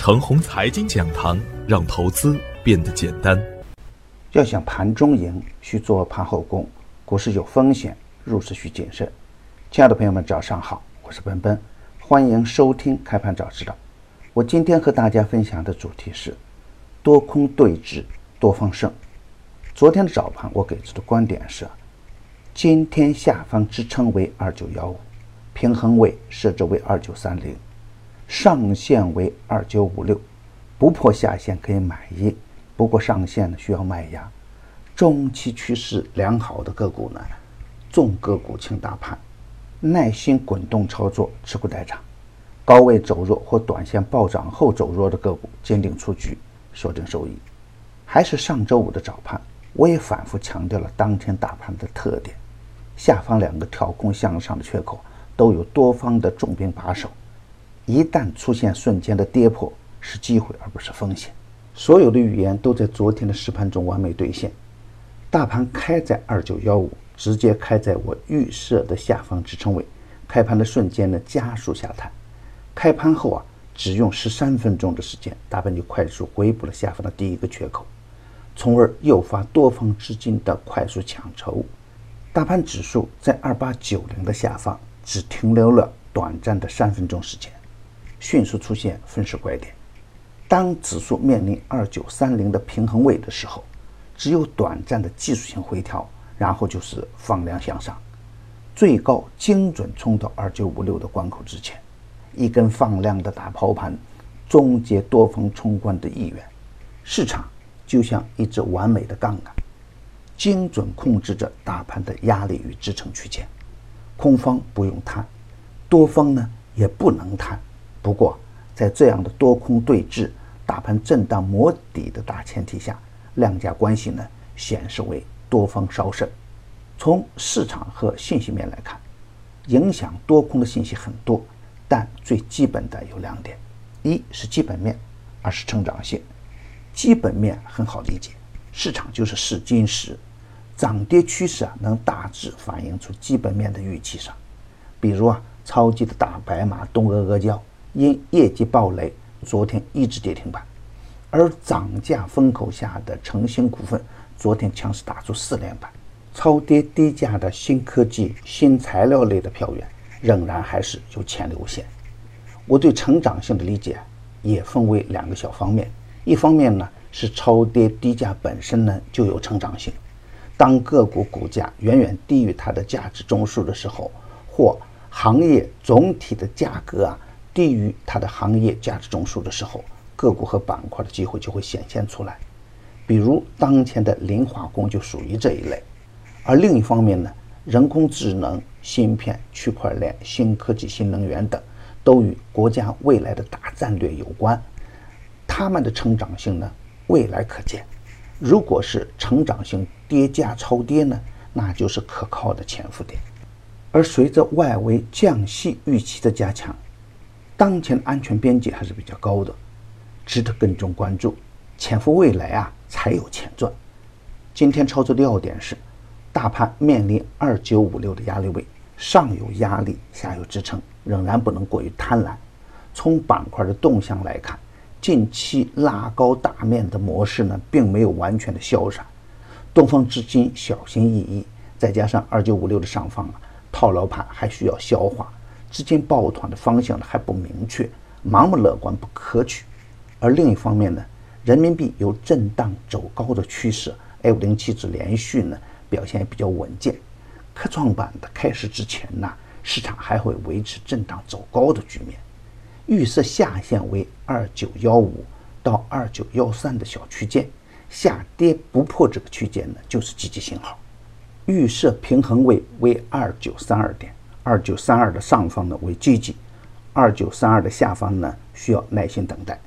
程红财经讲堂，让投资变得简单。要想盘中赢，需做盘后功。股市有风险，入市需谨慎。亲爱的朋友们，早上好，我是奔奔，欢迎收听开盘早知道。我今天和大家分享的主题是多空对峙，多方胜。昨天的早盘，我给出的观点是：今天下方支撑为二九幺五，平衡位设置为二九三零。上限为二九五六，不破下限可以买一，不过上限呢需要卖压。中期趋势良好的个股呢，重个股轻大盘，耐心滚动操作，持股待涨。高位走弱或短线暴涨后走弱的个股，坚定出局，锁定收益。还是上周五的早盘，我也反复强调了当天大盘的特点：下方两个跳空向上的缺口都有多方的重兵把守。一旦出现瞬间的跌破，是机会而不是风险。所有的预言都在昨天的实盘中完美兑现。大盘开在二九幺五，直接开在我预设的下方支撑位。开盘的瞬间呢，加速下探。开盘后啊，只用十三分钟的时间，大盘就快速回补了下方的第一个缺口，从而诱发多方资金的快速抢筹。大盘指数在二八九零的下方，只停留了短暂的三分钟时间。迅速出现分时拐点，当指数面临二九三零的平衡位的时候，只有短暂的技术性回调，然后就是放量向上，最高精准冲到二九五六的关口之前，一根放量的大抛盘，终结多方冲关的意愿。市场就像一只完美的杠杆，精准控制着大盘的压力与支撑区间，空方不用贪，多方呢也不能贪。不过，在这样的多空对峙、大盘震荡磨底的大前提下，量价关系呢显示为多方稍胜。从市场和信息面来看，影响多空的信息很多，但最基本的有两点：一是基本面，二是成长性。基本面很好理解，市场就是试金石，涨跌趋势啊能大致反映出基本面的预期上。比如啊，超级的大白马东阿阿胶。因业绩暴雷，昨天一直跌停板；而涨价风口下的诚兴股份，昨天强势打出四连板。超跌低价的新科技、新材料类的票源，仍然还是有潜力无限。我对成长性的理解也分为两个小方面：一方面呢是超跌低价本身呢就有成长性，当个股股价远远低于它的价值中枢的时候，或行业总体的价格啊。低于它的行业价值中枢的时候，个股和板块的机会就会显现出来。比如当前的磷化工就属于这一类。而另一方面呢，人工智能、芯片、区块链、新科技、新能源等，都与国家未来的大战略有关。它们的成长性呢，未来可见。如果是成长性跌价超跌呢，那就是可靠的潜伏点。而随着外围降息预期的加强，当前安全边际还是比较高的，值得更重关注。潜伏未来啊，才有钱赚。今天操作的要点是，大盘面临二九五六的压力位，上有压力，下有支撑，仍然不能过于贪婪。从板块的动向来看，近期拉高大面的模式呢，并没有完全的消散。东方资金小心翼翼，再加上二九五六的上方啊，套牢盘还需要消化。资金抱团的方向呢还不明确，盲目乐观不可取。而另一方面呢，人民币有震荡走高的趋势，A 五零七指连续呢表现也比较稳健。科创板的开市之前呢，市场还会维持震荡走高的局面。预设下限为二九幺五到二九幺三的小区间，下跌不破这个区间呢，就是积极信号。预设平衡位为二九三二点。二九三二的上方呢为积极，二九三二的下方呢需要耐心等待。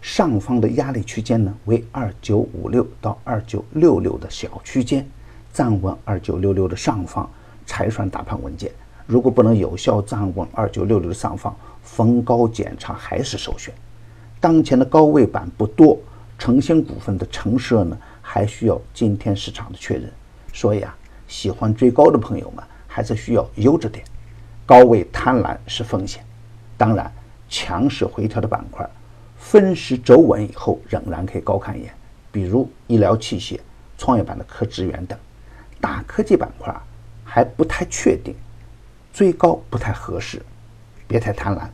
上方的压力区间呢为二九五六到二九六六的小区间，站稳二九六六的上方才算大盘稳健。如果不能有效站稳二九六六的上方，逢高减仓还是首选。当前的高位板不多，诚兴股份的成色呢还需要今天市场的确认。所以啊，喜欢追高的朋友们还是需要悠着点。高位贪婪是风险，当然强势回调的板块，分时走稳以后，仍然可以高看一眼，比如医疗器械、创业板的科职源等。大科技板块还不太确定，追高不太合适，别太贪婪，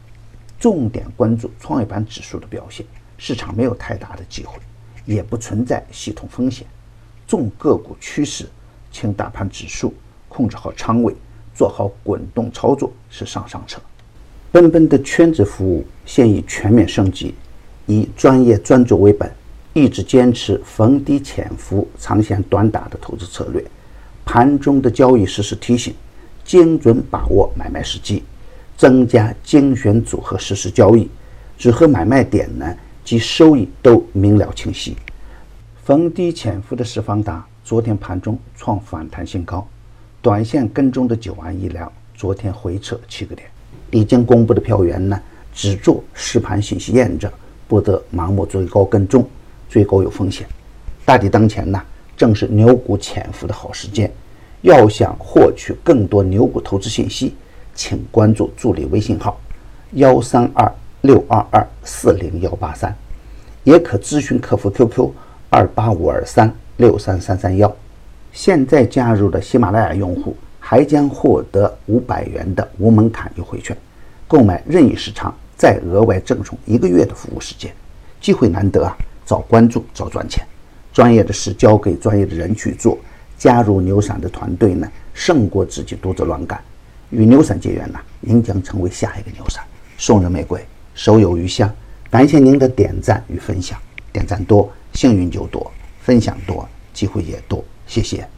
重点关注创业板指数的表现。市场没有太大的机会，也不存在系统风险。重个股趋势，请大盘指数控制好仓位，做好滚动操作是上上策。奔奔的圈子服务现已全面升级，以专业专注为本，一直坚持逢低潜伏、长线短打的投资策略。盘中的交易实时提醒，精准把握买卖时机，增加精选组合实时交易，只和买卖点呢及收益都明了清晰。逢低潜伏的十方达昨天盘中创反弹新高，短线跟踪的九安医疗昨天回撤七个点。已经公布的票源呢，只做实盘信息验证，不得盲目追高跟踪，追高有风险。大敌当前呢，正是牛股潜伏的好时间。要想获取更多牛股投资信息，请关注助理微信号幺三二六二二四零幺八三，也可咨询客服 QQ。二八五二三六三三三幺，现在加入的喜马拉雅用户还将获得五百元的无门槛优惠券，购买任意时长再额外赠送一个月的服务时间，机会难得啊！早关注早赚钱，专业的事交给专业的人去做，加入牛散的团队呢，胜过自己独自乱干。与牛散结缘呐，您将成为下一个牛散。送人玫瑰，手有余香。感谢您的点赞与分享，点赞多。幸运就多，分享多，机会也多。谢谢。